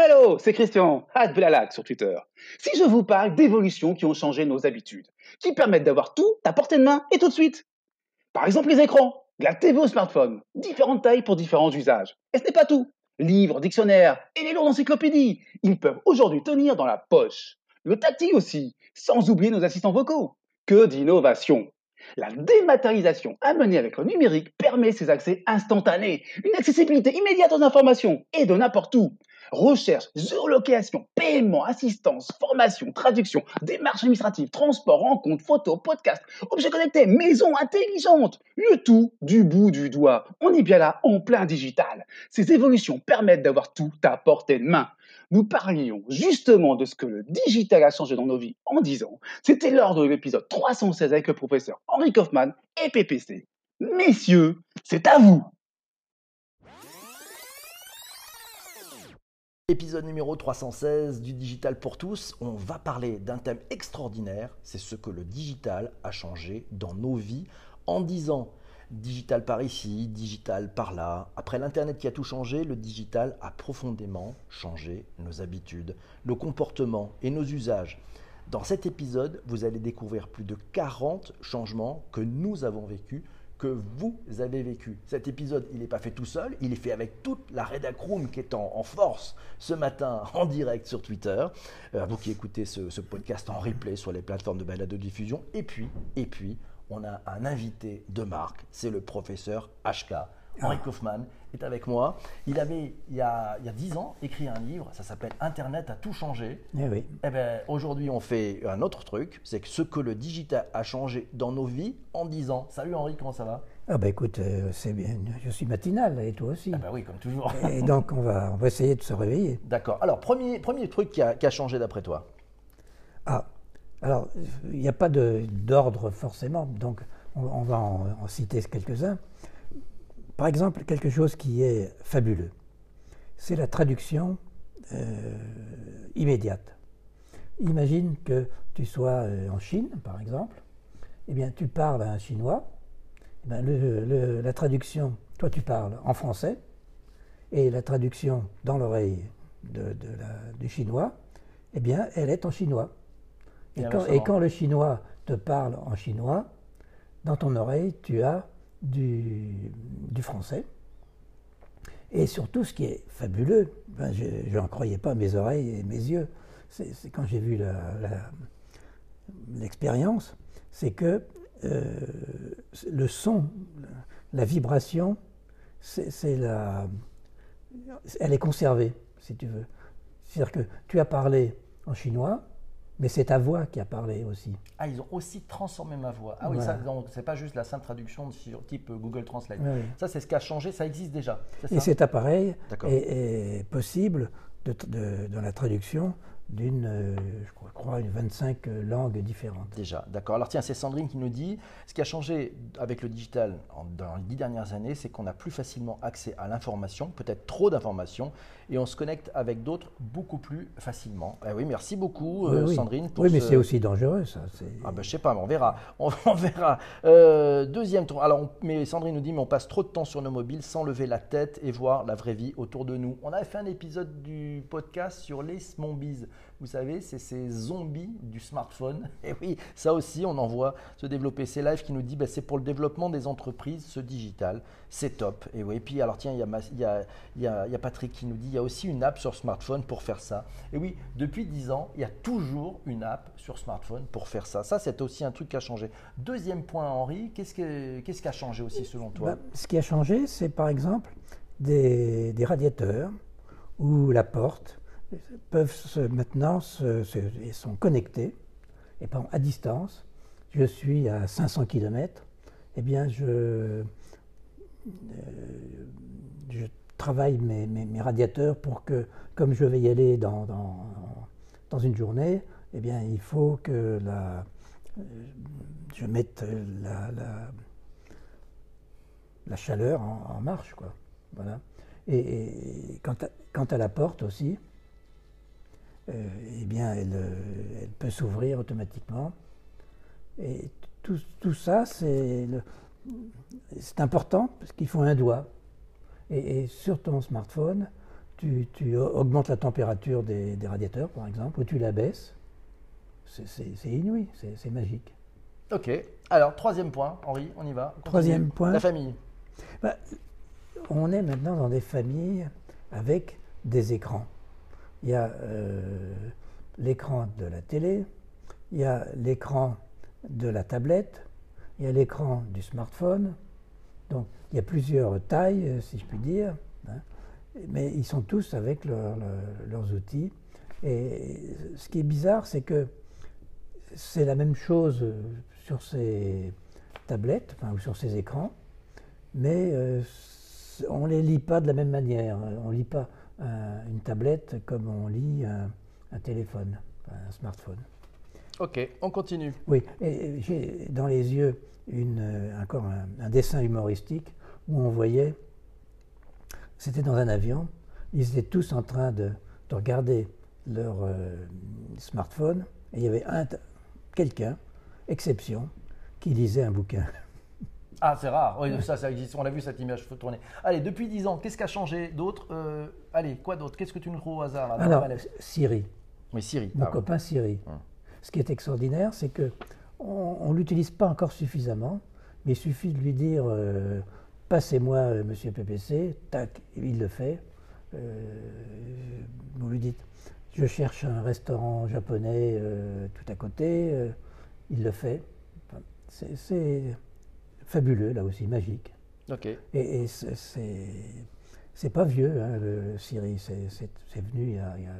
Hello, c'est Christian, Adbelalac sur Twitter. Si je vous parle d'évolutions qui ont changé nos habitudes, qui permettent d'avoir tout à portée de main et tout de suite. Par exemple, les écrans, la TV au smartphone, différentes tailles pour différents usages. Et ce n'est pas tout. Livres, dictionnaires et les lourdes encyclopédies, ils peuvent aujourd'hui tenir dans la poche. Le tactile aussi, sans oublier nos assistants vocaux. Que d'innovation la dématérialisation amenée avec le numérique permet ces accès instantanés, une accessibilité immédiate aux informations et de n'importe où. Recherche, géolocalisation, paiement, assistance, formation, traduction, démarches administratives, transport, rencontres, photos, podcasts, objets connectés, maison intelligente. Le tout du bout du doigt. On est bien là en plein digital. Ces évolutions permettent d'avoir tout à portée de main. Nous parlions justement de ce que le digital a changé dans nos vies en 10 ans. C'était lors de l'épisode 316 avec le professeur Henri Kaufmann et PPC. Messieurs, c'est à vous Épisode numéro 316 du Digital pour tous, on va parler d'un thème extraordinaire, c'est ce que le digital a changé dans nos vies en 10 ans. Digital par ici, digital par là. Après l'Internet qui a tout changé, le digital a profondément changé nos habitudes, nos comportements et nos usages. Dans cet épisode, vous allez découvrir plus de 40 changements que nous avons vécus que vous avez vécu. Cet épisode, il n'est pas fait tout seul, il est fait avec toute la Redacroom qui est en, force ce matin en direct sur Twitter. Euh, vous qui écoutez ce, ce, podcast en replay sur les plateformes de balade de diffusion. Et puis, et puis, on a un invité de marque, c'est le professeur HK. Henri ah. Kaufmann est avec moi. Il avait, il y, a, il 10 ans, écrit un livre, ça s'appelle Internet a tout changé. Eh oui. Eh ben, aujourd'hui, on fait un autre truc, c'est que ce que le digital a changé dans nos vies en 10 ans. Salut Henri, comment ça va? Ah ben écoute, euh, c'est bien, je suis matinal et toi aussi. Ah ben oui, comme toujours. et donc on va, on va essayer de se réveiller. D'accord. Alors, premier, premier truc qui a, qui a changé d'après toi? Ah, alors, il n'y a pas d'ordre forcément, donc on, va en, citer quelques-uns. Par exemple, quelque chose qui est fabuleux, c'est la traduction euh, immédiate. Imagine que tu sois euh, en Chine, par exemple, eh bien, tu parles à un Chinois, eh bien, la traduction, toi tu parles en français, et la traduction dans l'oreille du Chinois, eh bien, elle est en chinois. Et quand, le chinois te parle en chinois, dans ton oreille, tu as du, français. Et surtout, ce qui est fabuleux, ben je n'en croyais pas mes oreilles et mes yeux, c'est quand j'ai vu l'expérience, c'est que euh, le son, la vibration, c'est la, elle est conservée, si tu veux. C'est-à-dire que tu as parlé en chinois, mais c'est ta voix qui a parlé aussi. Ah, ils ont aussi transformé ma voix. Ah oui, ça, c'est pas juste la simple traduction sur type Google Translate. Ça, c'est ce qui a changé, ça existe déjà. Et cet appareil est, possible de, dans la traduction d'une, euh, je crois, une 25 langues différentes. Déjà, d'accord. Alors tiens, c'est Sandrine qui nous dit, ce qui a changé avec le digital dans les dix dernières années, c'est qu'on a plus facilement accès à l'information, peut-être trop d'informations, et on se connecte avec d'autres beaucoup plus facilement. Eh oui, merci beaucoup euh, Sandrine. oui, mais c'est aussi dangereux ça. Ah ben je sais pas, mais on verra. On, verra. Euh, deuxième tour. Alors, mais Sandrine nous dit, mais on passe trop de temps sur nos mobiles sans lever la tête et voir la vraie vie autour de nous. On avait fait un épisode du podcast sur les smombies. Vous savez, c'est ces zombies du smartphone. Et oui, ça aussi, on en voit se développer. C'est Live qui nous dit, bah, c'est pour le développement des entreprises, ce digital. C'est top. Et oui, puis alors tiens, il y, a, y, a, y a Patrick qui nous dit, il y a aussi une app sur smartphone pour faire ça. Et oui, depuis 10 ans, il y a toujours une app sur smartphone pour faire ça. Ça, c'est aussi un truc qui a changé. Deuxième point, Henri, qu'est-ce, qui a changé aussi selon toi? Bah, Ce qui a changé, c'est par exemple des radiateurs ou la porte peuvent se, maintenant se, sont connectés et par à distance. Je suis à 500 km, eh bien je, euh, travaille mes, radiateurs pour que, comme je vais y aller dans, dans, une journée, eh bien il faut que la, je mette la, chaleur en, marche. Quoi. Voilà. Et, quant, à, la porte aussi, euh, eh bien, elle, euh, elle peut s'ouvrir automatiquement. Et tout, tout ça, c'est important parce qu'il faut un doigt. Et, sur ton smartphone, tu, tu augmentes la température des, des radiateurs, par exemple, ou tu la baisses. C'est- inouï, c'est c'est magique. Ok. Alors, troisième point, Henri, on y va. Continue. Troisième point. La famille. Bah, on est maintenant dans des familles avec des écrans. Il y a euh, l'écran de la télé, il y a l'écran de la tablette, il y a l'écran du smartphone. Donc il y a plusieurs tailles, euh, si je puis dire, hein. mais ils sont tous avec leur- leur- leurs outils. Et ce qui est bizarre, c'est que c'est la même chose sur ces tablettes, ou sur ces écrans, mais euh, on ne les lit pas de la même manière. On lit pas un- une tablette comme on lit un, un téléphone, un smartphone. Ok, on continue. Oui, j'ai dans les yeux une, euh, encore un, un dessin humoristique où on voyait, c'était dans un avion, ils étaient tous en train de, de regarder leur euh, smartphone, et il y avait un, quelqu'un, exception, qui lisait un bouquin. Ah, c'est rare. Oui, ça, ça existe. On a vu cette image faut tourner. Allez, depuis 10 ans, qu'est-ce qui a changé d'autre Euh, Allez, quoi d'autre? Qu'est-ce que tu nous trouves au hasard là, Alors, Siri, Oui, Siri. mon Ah, copain Siri. Hum. Ce qui est extraordinaire, c'est que on ne l'utilise pas encore suffisamment, mais il suffit de lui dire euh, Passez-moi, euh, monsieur PPC, tac, il le fait. Vous lui dites Je cherche un restaurant japonais tout à côté, il le fait. Enfin, c'est fabuleux, là aussi, magique. Ok. Et, et c'est- pas vieux, hein, le, Siri, c'est venu il y a, il y a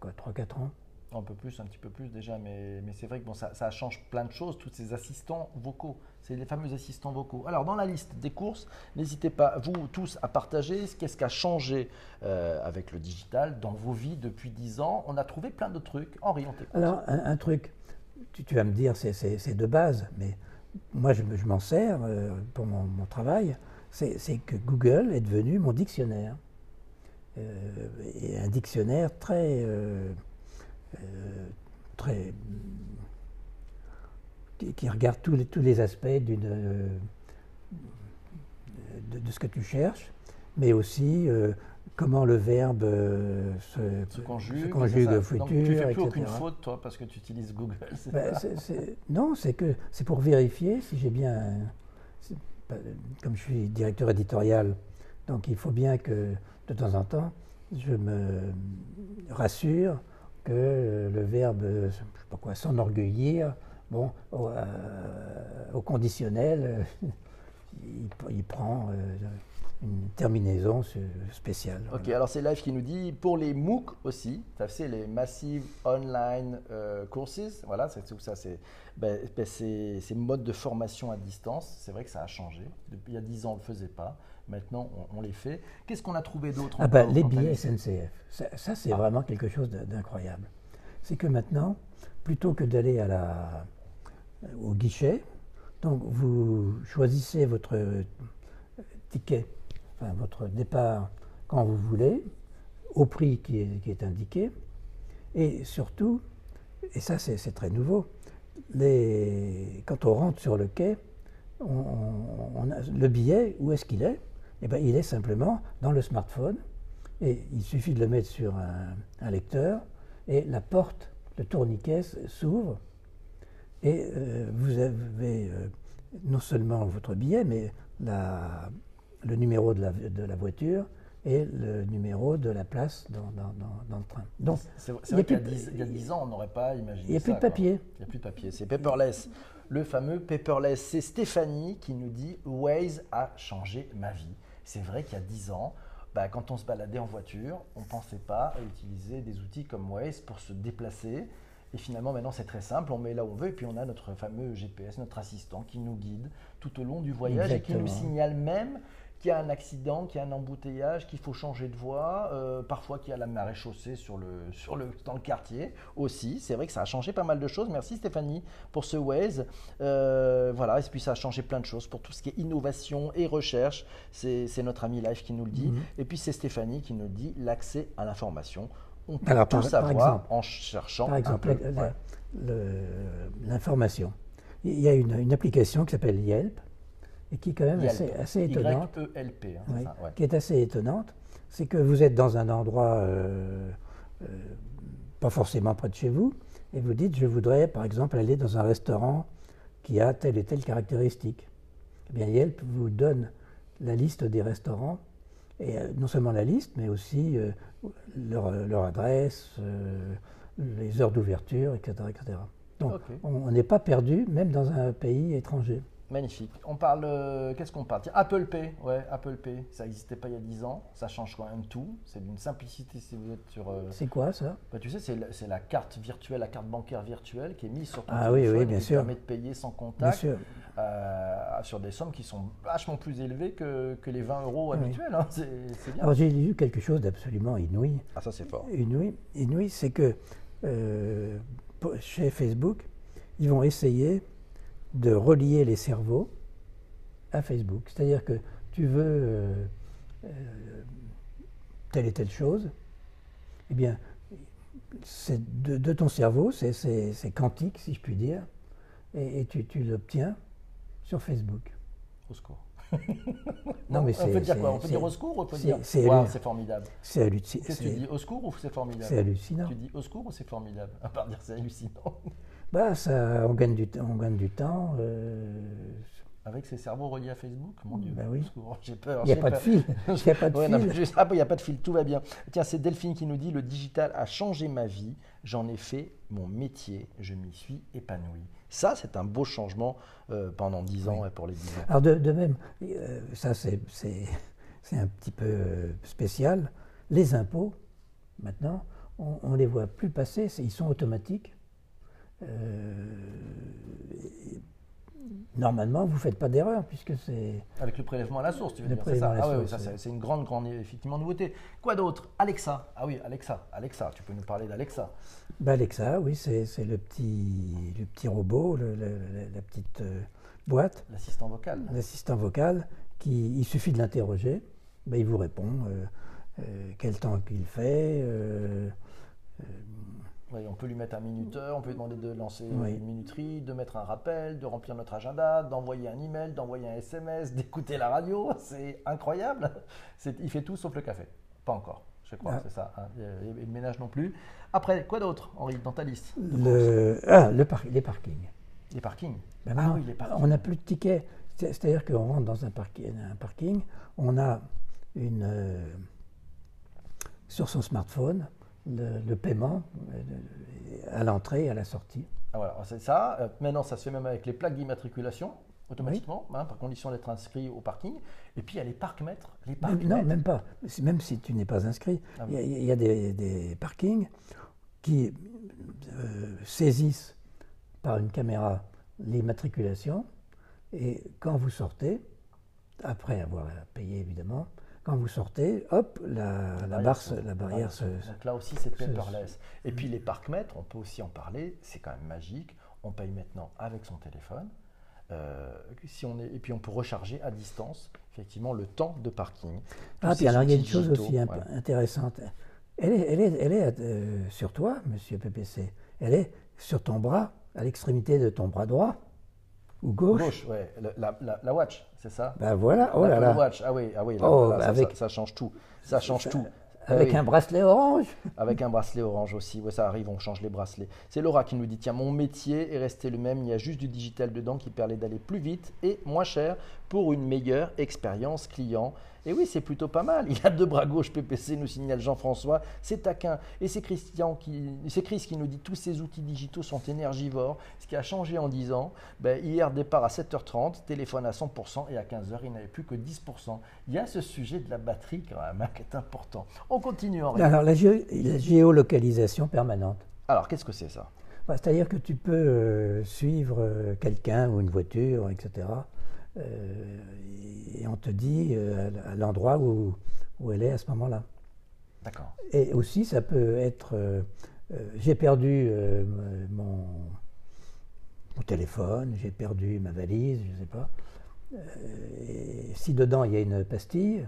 quoi, 3-4 ans. Un peu plus, un petit peu plus déjà, mais, mais c'est vrai que bon, ça, ça change plein de choses, tous ces assistants vocaux. C'est les fameux assistants vocaux. Alors, dans la liste des courses, n'hésitez pas, vous tous, à partager ce qu'est-ce qui a changé euh, avec le digital dans vos vies depuis 10 ans. On a trouvé plein de trucs. Henri, on t'écoute. Alors, un, un truc, tu, tu vas me dire, c'est de base, mais moi, je, me- je m'en sers euh, pour mon, travail. C'est que Google est devenu mon dictionnaire. Euh, et un dictionnaire très. euh, très qui, regarde tous les, tous les aspects de, ce que tu cherches, mais aussi comment le verbe euh, se, se conjugue. se conjugue au futur, Donc, tu fais plus etc. aucune faute, toi, parce que tu utilises Google. Ben, non, c'est que c'est pour vérifier si j'ai bien. pas- Comme je suis directeur éditorial, donc il faut bien que de temps en temps, je me rassure que le verbe, je sais pas quoi, s'enorgueillir, bon, au, euh, au conditionnel, il, il prend euh, une terminaison spéciale. Ok, voilà. alors c'est Live qui nous dit pour les MOOC aussi, ça c'est les Massive Online euh, Courses, voilà, c'est tout ça, c'est ben, ben, ces, ces modes de formation à distance, c'est vrai que ça a changé. Depuis il y a 10 ans, on ne le faisait pas, maintenant on, on les fait. Qu'est-ce qu'on a trouvé d'autre Ah encore les billets SNCF, ça, ça, c'est Ah. vraiment quelque chose d'incroyable. C'est que maintenant, plutôt que d'aller à la, au guichet, donc vous choisissez votre euh, ticket, votre départ quand vous voulez, au prix qui est, est indiqué, et surtout, et ça c'est très nouveau, les, quand on rentre sur le quai, on- le billet, où est-ce qu'il est, Eh ben, Il est simplement dans le smartphone, et il suffit de le mettre sur un, lecteur, et la porte, le tourniquet s'ouvre, et euh, vous avez euh, non seulement votre billet, mais la- le numéro de la, de la voiture et le numéro de la place dans, dans- dans- dans le train. Donc, C'est c'est il y a vrai qu'il y, a plus de- 10 il y a 10 ans, on n'aurait pas imaginé il n'y a plus de papier. Il n'y a plus de papier, c'est paperless. Le fameux paperless, c'est Stéphanie qui nous dit Waze a changé ma vie. C'est vrai qu'il y a 10 ans, bah, quand on se baladait en voiture, on ne pensait pas à utiliser des outils comme Waze pour se déplacer. Et finalement, maintenant, c'est très simple. On met là où on veut et puis on a notre fameux GPS, notre assistant qui nous guide tout au long du voyage et qui nous signale même qu'il y a un accident, qu'il y a un embouteillage, qu'il faut changer de voie, euh, parfois qu'il y a la marée chaussée sur le, sur le, dans le quartier aussi. C'est vrai que ça a changé pas mal de choses. Merci Stéphanie pour ce Waze. Euh, voilà, et puis ça a changé plein de choses pour tout ce qui est innovation et recherche. C'est notre ami Life qui nous le dit. Mhm. Et puis c'est Stéphanie qui nous dit l'accès à l'information. On peut Alors, tout par- par savoir exemple- en cherchant Par exemple, Ouais. l'information. Il y a une, une application qui s'appelle Yelp et qui est quand même Yelp. assez, assez étonnante. Hein, c'est oui, ça, ouais. qui est assez étonnante, c'est que vous êtes dans un endroit euh, euh, pas forcément près de chez vous, et vous dites, je voudrais par exemple aller dans un restaurant qui a telle et telle caractéristique. Eh bien, Yelp vous donne la liste des restaurants, et euh, non seulement la liste, mais aussi leur, leur adresse, les heures d'ouverture, etc., etc. Donc, on n'est pas perdu, même dans un pays étranger. Magnifique. On parle, euh, qu'est-ce qu'on parle? Tiens, Apple Pay, ouais, Apple Pay, ça n'existait pas il y a 10 ans, ça change quand même tout, c'est d'une simplicité si vous êtes sur... euh, C'est quoi ça? Bah, tu sais, c'est la, carte virtuelle, la carte bancaire virtuelle qui est mise sur ton Ah oui, téléphone oui, et bien qui sûr. permet de payer sans Bien contact sûr. euh, sur des sommes qui sont vachement plus élevées que, que les 20 euros Oui. habituels. hein. C'est bien. Alors j'ai lu quelque chose d'absolument inouï. Ah ça c'est fort. Inouï, inouï c'est que euh, chez Facebook, ils vont essayer de relier les cerveaux à Facebook. C'est-à-dire que tu veux euh, euh, telle et telle chose, eh bien, c'est de, de ton cerveau, c'est- c'est c'est quantique, si je puis dire, et, et tu, tu l'obtiens sur Facebook. Au secours. Non, mais on peut c'est- dire quoi? On peut c'est- dire au secours ou on peut c'est- dire c'est formidable C'est halluci- Qu'est-ce que tu dis Au secours ou c'est formidable? c'est hallucinant. Tu dis au secours ou c'est formidable? À part dire c'est hallucinant. Bah, ça, on gagne du, temps- on gagne du temps. euh, Avec ces cerveaux reliés à Facebook Mon Dieu, Bah oui. j'ai peur. Il n'y a pas de fil. Il n'y a pas de Ouais, fil. ah, il n'y a pas de fil, tout va bien. Tiens, c'est Delphine qui nous dit le digital a changé ma vie, j'en ai fait mon métier, je m'y suis épanoui. Ça, c'est un beau changement euh, pendant 10 ans et pour les 10 ans. Alors de, de même, euh, ça c'est un petit peu spécial. Les impôts, maintenant, on ne les voit plus passer, ils sont automatiques. Euh, normalement, vous ne faites pas d'erreur puisque c'est... Avec le prélèvement à la source, tu veux Le dire, c'est ça Ah oui, c'est une grande, grande, effectivement, nouveauté. Quoi d'autre? Alexa. Ah oui, Alexa, Alexa, tu peux nous parler d'Alexa. Bah, Alexa, oui, c'est le petit, le petit robot, le- le- la, petite euh, boîte, L'assistant vocal. l'assistant vocal, qui, il suffit de l'interroger, bah, il vous répond euh, euh, quel temps qu'il fait, Oui, on peut lui mettre un minuteur, on peut lui demander de lancer Oui. une minuterie, de mettre un rappel, de remplir notre agenda, d'envoyer un email, d'envoyer un SMS, d'écouter la radio. C'est incroyable. Il fait tout sauf le café. Pas encore, je crois, Ah. c'est ça. hein. Et, le ménage non plus. Après, quoi d'autre, Henri, dans ta liste le, ah, le par- les parkings. Les parkings? Ben ah oui, les parkings. On n'a plus de tickets. C'est- C'est-à-dire qu'on rentre dans un parking, un parking, on a une, euh, sur son smartphone le, le paiement euh, à l'entrée et à la sortie. Ah, voilà, c'est ça. Euh, maintenant, ça se fait même avec les plaques d'immatriculation, automatiquement, hein, par condition d'être inscrit au parking. Et puis, il y a les parcs-mètres. Les parcs non, même pas. Même si tu n'es pas inscrit, Ah il oui. y a, il y a des, des parkings qui euh, saisissent par une caméra l'immatriculation et quand vous sortez, après avoir payé évidemment, quand vous sortez, hop, la, la, barre, se- la barrière se, se- Donc là aussi, c'est paperless. Et puis les parcs-mètres, on peut aussi en parler, c'est quand même magique. On paye maintenant avec son téléphone. Euh, si on est, et puis on peut recharger à distance, effectivement, le temps de parking. Ah, puis alors il y a une chose digitaux, aussi ouais. intéressante. Elle est, elle est, elle est euh, sur toi, monsieur PPC. Elle est sur ton bras, à l'extrémité de ton bras droit ou gauche. Gauche, ouais, la, la- la watch, c'est ça Ben voilà, oh là là. Watch, ah oui, ah oui, là, Oh, là, bah ça, avec- ça- ça change tout. Ça change tout. Avec Ah oui. un bracelet orange. Avec un bracelet orange aussi, ouais, ça arrive, on change les bracelets. C'est Laura qui nous dit tiens, mon métier est resté le même, il y a juste du digital dedans qui permet d'aller plus vite et moins cher pour une meilleure expérience client. Et oui, c'est plutôt pas mal. Il a deux bras gauche PPC, nous signale Jean-François. C'est taquin. Et c'est Christian qui, c'est Chris qui nous dit tous ces outils digitaux sont énergivores. Ce qui a changé en 10 ans, ben, hier départ à 7h30, téléphone à 100% et à 15h il n'avait plus que 10%. Il y a ce sujet de la batterie quand même hein, qui est important. On continue Henri. Alors la géolocalisation permanente. Alors qu'est-ce que c'est ça? Bah, C'est-à-dire que tu peux euh, suivre euh, quelqu'un ou une voiture, etc. euh, et on te dit euh, à l'endroit où, où elle est à ce moment-là. D'accord. Et aussi, ça peut être euh, j'ai perdu mon, mon téléphone, j'ai perdu ma valise, je ne sais pas. Et si dedans il y a une pastille,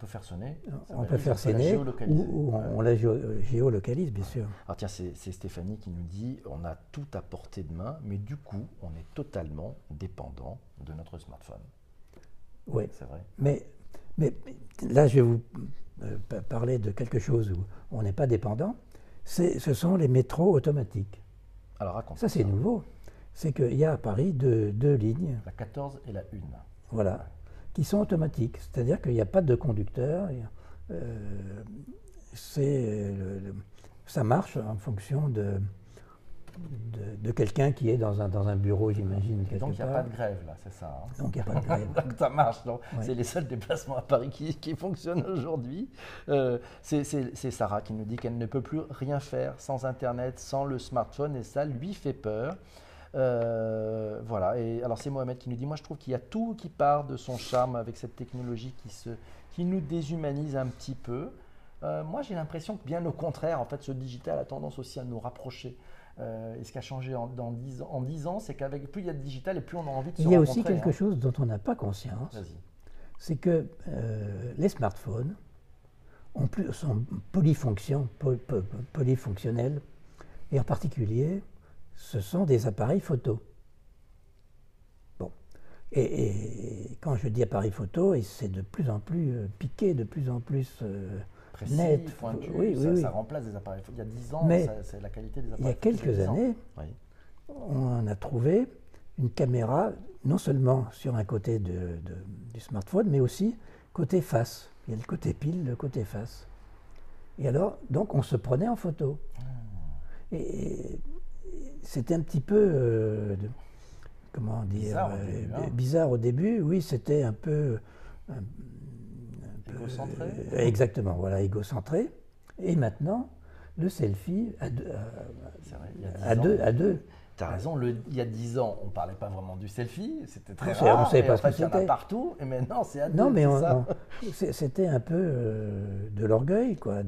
peut faire sonner. on peut faire la sonner ou, on, on la géo- géolocalise, bien sûr. Alors tiens, c'est c'est Stéphanie qui nous dit on a tout à portée de main, mais du coup, on est totalement dépendant de notre smartphone. Oui. C'est vrai. Mais, Mais là, je vais vous euh, parler de quelque chose où on n'est pas dépendant. Ce sont les métros automatiques. Alors raconte. Ça, c'est nouveau. C'est qu'il y a à Paris deux, deux, lignes. La 14 et la 1. Voilà. Qui sont automatiques. C'est-à-dire qu'il n'y a pas de conducteur. Euh, c'est ça marche en fonction de, de, quelqu'un qui est dans un, dans un bureau, j'imagine. Donc il n'y a pas de grève là, c'est ça hein Donc il n'y a pas de grève. ça marche, c'est les seuls déplacements à Paris qui, qui fonctionnent aujourd'hui. Euh, c'est Sarah qui nous dit qu'elle ne peut plus rien faire sans Internet, sans le smartphone, et ça lui fait peur. Euh, voilà, et alors c'est Mohamed qui nous dit, moi je trouve qu'il y a tout qui part de son charme avec cette technologie qui, se, qui nous déshumanise un petit peu. Euh, moi j'ai l'impression que bien au contraire, en fait ce digital a tendance aussi à nous rapprocher. Euh, et ce qui a changé en, dans 10 ans, en 10 ans, c'est qu'avec plus il y a de digital et plus on a envie de se Il y a aussi quelque hein. chose dont on n'a pas conscience. C'est que les smartphones ont plus, sont polyfonctions, polyfonctionnels, et en particulier, ce sont des appareils photo. Bon. Et, quand je dis appareil photo, c'est de plus en plus euh, piqué, de plus en plus net. oui, ça, remplace des appareils. Il y a 10 ans, c'est la qualité des appareils. Il y a quelques années, on a trouvé une caméra non seulement sur un côté de, du smartphone, mais aussi côté face. Il y a le côté pile, le côté face. Et alors, donc, on se prenait en photo. Ah. Et, c'était un petit peu, euh, comment dire, bizarre au, euh, début, hein. bizarre au début. Oui, c'était un peu, Égocentré euh, Exactement, voilà, égocentré. Et maintenant, le selfie à deux. À, deux, à deux. Tu as raison, le, il y a dix ans, on ne parlait pas vraiment du selfie, c'était très rare. On savait pas ce que c'était. partout, et maintenant c'est à deux. Non, mais c'était un peu euh, de l'orgueil, quoi.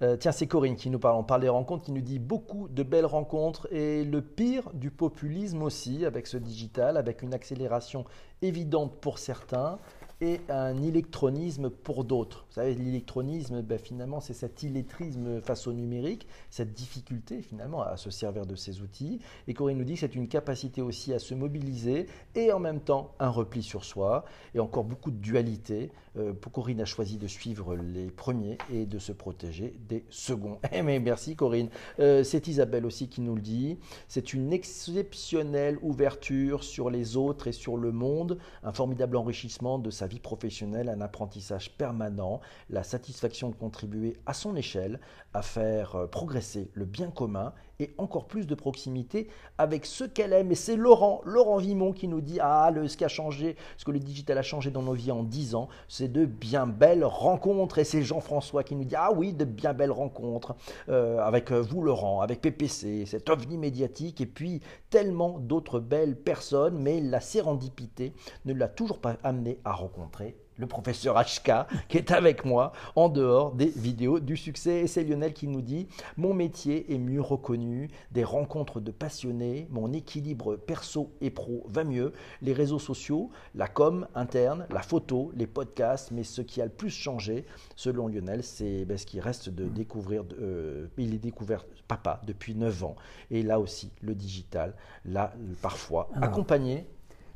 Euh, tiens, c'est Corinne qui nous parle. On parle des rencontres, qui nous dit beaucoup de belles rencontres et le pire du populisme aussi avec ce digital, avec une accélération évidente pour certains, et un électronisme pour d'autres. Vous savez, l'électronisme, ben, finalement, c'est cet illettrisme face au numérique, cette difficulté finalement à se servir de ces outils. Et Corinne nous dit que c'est une capacité aussi à se mobiliser et en même temps un repli sur soi et encore beaucoup de dualité. Euh, Corinne a choisi de suivre les premiers et de se protéger des seconds. Eh mais merci Corinne. Euh, c'est Isabelle aussi qui nous le dit. C'est une exceptionnelle ouverture sur les autres et sur le monde, un formidable enrichissement de sa vie professionnelle, un apprentissage permanent, la satisfaction de contribuer à son échelle à faire euh, progresser le bien commun et encore plus de proximité avec ce qu'elle aime. Et c'est Laurent, Laurent Vimon qui nous dit Ah, le, ce qui a changé, ce que le digital a changé dans nos vies en 10 ans, c'est de bien belles rencontres. Et c'est Jean-François qui nous dit Ah oui, de bien belles rencontres euh, avec euh, vous, Laurent, avec PPC, cet ovni médiatique, et puis tellement d'autres belles personnes, mais la sérendipité ne l'a toujours pas amené à rencontrer le professeur HK, qui est avec moi en dehors des vidéos du succès. Et c'est Lionel qui nous dit Mon métier est mieux reconnu, des rencontres de passionnés, mon équilibre perso et pro va mieux, les réseaux sociaux, la com interne, la photo, les podcasts, mais ce qui a le plus changé, selon Lionel, c'est ben, ce qui reste de découvrir. Euh, il est découvert papa depuis 9 ans. Et là aussi, le digital l'a parfois accompagné.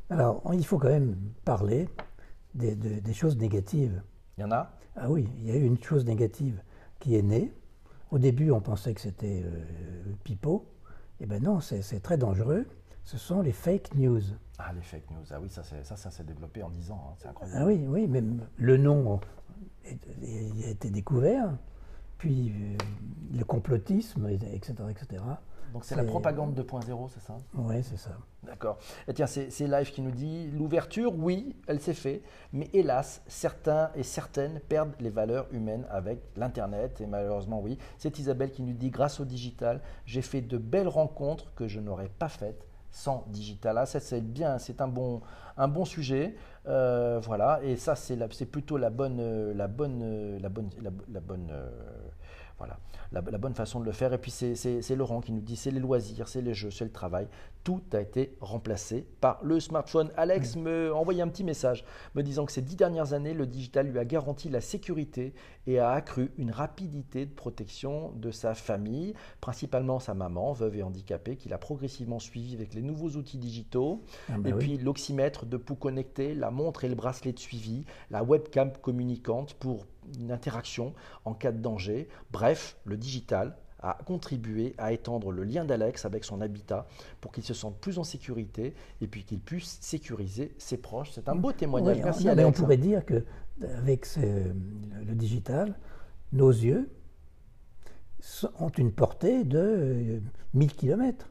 Alors, il faut quand même parler des, choses négatives. Il y en a? Ah oui, il y a eu une chose négative qui est née. Au début, on pensait que c'était euh, pipeau. Eh bien non, c'est très dangereux. Ce sont les fake news. Ah, les fake news. Ah oui, ça, ça, ça s'est développé en 10 ans. Hein. C'est incroyable. Ah oui, oui, même le nom a été découvert. Puis euh, le complotisme, etc. etc. Donc c'est la propagande 2.0, c'est ça Oui, c'est ça. D'accord. Et tiens, c'est Live qui nous dit l'ouverture, oui, elle s'est faite, mais hélas, certains et certaines perdent les valeurs humaines avec l'Internet, et malheureusement, oui. C'est Isabelle qui nous dit grâce au digital, j'ai fait de belles rencontres que je n'aurais pas faites sans digital. Ah, ça, c'est bien, c'est un bon, un bon sujet. Euh, voilà, et ça, c'est plutôt la bonne, la bonne, la bonne, la, bonne. Euh, voilà la, bonne façon de le faire. Et puis c'est Laurent qui nous dit c'est les loisirs, c'est les jeux, c'est le travail. Tout a été remplacé par le smartphone. Alex me envoyait un petit message me disant que ces dix dernières années, le digital lui a garanti la sécurité et a accru une rapidité de protection de sa famille, principalement sa maman, veuve et handicapée, qu'il a progressivement suivi avec les nouveaux outils digitaux. Ah bah et puis l'oxymètre de pouls connecté, la montre et le bracelet de suivi, la webcam communicante pour une interaction en cas de danger. Bref, le digital a contribué à étendre le lien d'Alex avec son habitat pour qu'il se sente plus en sécurité et puis qu'il puisse sécuriser ses proches. C'est un beau témoignage. Oui, Merci non, mais Alex. on pourrait dire que avec ce- le digital, nos yeux ont une portée de euh, 1000 km.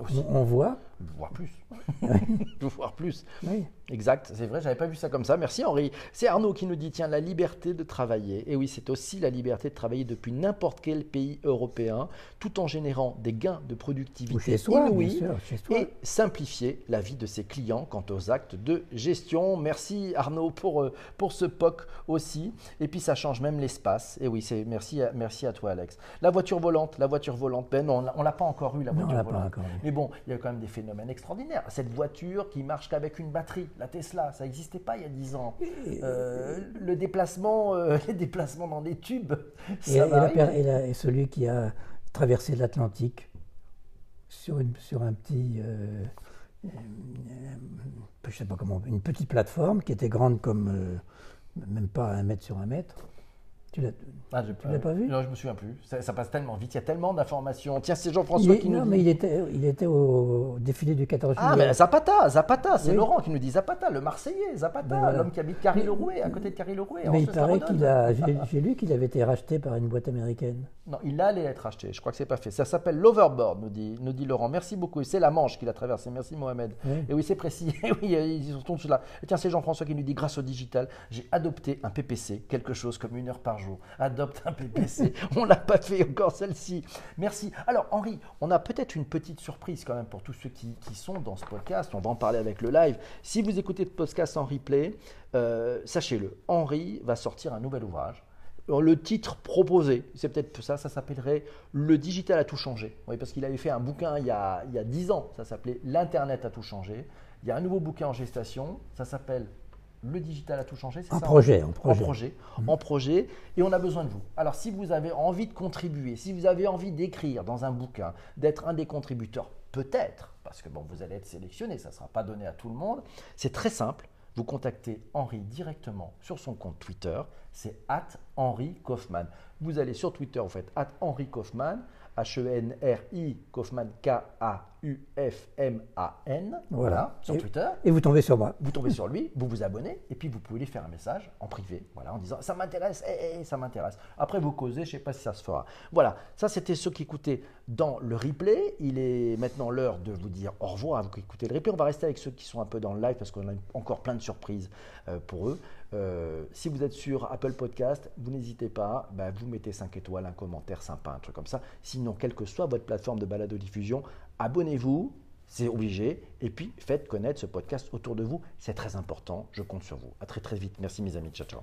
Aussi. On, on voit. Voire plus. Voire plus. Oui. Exact, c'est vrai, j'avais pas vu ça comme ça. Merci Henri. C'est Arnaud qui nous dit tiens, la liberté de travailler. Et oui, c'est aussi la liberté de travailler depuis n'importe quel pays européen, tout en générant des gains de productivité chez bien inouïs sûr, chez soi. et simplifier la vie de ses clients quant aux actes de gestion. Merci Arnaud pour, euh, pour ce POC aussi. Et puis ça change même l'espace. Et oui, c'est merci à, merci à toi Alex. La voiture volante, la voiture volante, ben non, on l'a- pas encore eu la Non, voiture l'a pas volante. encore eu. Mais bon, il y a quand même des phénomènes extraordinaires. Cette voiture qui marche qu'avec une batterie, la Tesla, ça n'existait pas il y a 10 ans. Euh, le déplacement, euh, les déplacements dans des tubes, Et, ça et va la arriver. per- et la- et celui qui a traversé l'Atlantique sur, une, sur un petit, euh, je sais pas comment, une petite plateforme qui était grande comme même pas un mètre sur un mètre. Tu l'as- Ah, l'as pas vu Non, je me souviens plus. Ça, ça passe tellement vite, il y a tellement d'informations. Tiens, c'est Jean-François qui nous non, dit. mais il était, il était au défilé du 14 Ah, juillet. mais Zapata, Zapata, c'est Oui. Laurent qui nous dit Zapata, le Marseillais, Zapata, Ben l'homme qui habite Carry-le-Rouet, à côté de Carry-le-Rouet. en Mais il paraît qu'il a. J'ai lu qu'il avait été racheté par une boîte américaine. Non, il allait être acheté. Je crois que c'est pas fait. Ça s'appelle l'overboard, nous dit, nous dit Laurent. Merci beaucoup. C'est la Manche qu'il a traversé. Merci Mohamed. Oui. Et oui, c'est précis. Et oui, euh, ils sont tous là. Et tiens, c'est Jean-François qui nous dit grâce au digital, j'ai adopté un PPC, quelque chose comme une heure par Adopte un PPC. on l'a pas fait encore celle-ci. Merci. Alors Henri, on a peut-être une petite surprise quand même pour tous ceux qui, qui sont dans ce podcast. On va en parler avec le live. Si vous écoutez ce podcast en replay, euh, sachez-le, Henri va sortir un nouvel ouvrage. Alors, le titre proposé, c'est peut-être ça, ça s'appellerait Le digital a tout changé. Oui, parce qu'il avait fait un bouquin il y a, il y a 10 ans, ça s'appelait L'Internet a tout changé. Il y a un nouveau bouquin en gestation, ça s'appelle Le digital a tout changé, c'est ça projet, en en projet. projet, en projet, et on a besoin de vous. Alors, si vous avez envie de contribuer, si vous avez envie d'écrire dans un bouquin, d'être un des contributeurs, peut-être, parce que bon, vous allez être sélectionné, ça ne sera pas donné à tout le monde, c'est très simple. Vous contactez Henri directement sur son compte Twitter, c'est at Henri Kaufmann. Vous allez sur Twitter, vous faites at Henri Kaufmann, H-E-N-R-I, Kaufmann, K-A-U-F-M-A-N, voilà, sur Et- Twitter Et vous tombez sur moi. vous tombez sur lui, vous vous abonnez, et puis vous pouvez lui faire un message en privé, voilà, en disant ça m'intéresse, eh, eh, ça m'intéresse. Après vous causez, je ne sais pas si ça se fera. Voilà, ça c'était ceux qui écoutaient dans le replay. Il est maintenant l'heure de vous dire au revoir à vous qui écoutez le replay. On va rester avec ceux qui sont un peu dans le live parce qu'on a encore plein de surprises euh, pour eux. Euh, si vous êtes sur Apple Podcast, vous n'hésitez pas, bah, vous mettez 5 étoiles, un commentaire sympa, un truc comme ça. Sinon, quelle que soit votre plateforme de balado-diffusion, abonnez-vous, c'est obligé. Et puis, faites connaître ce podcast autour de vous. C'est très important. Je compte sur vous. À très très vite. Merci mes amis. Ciao, ciao.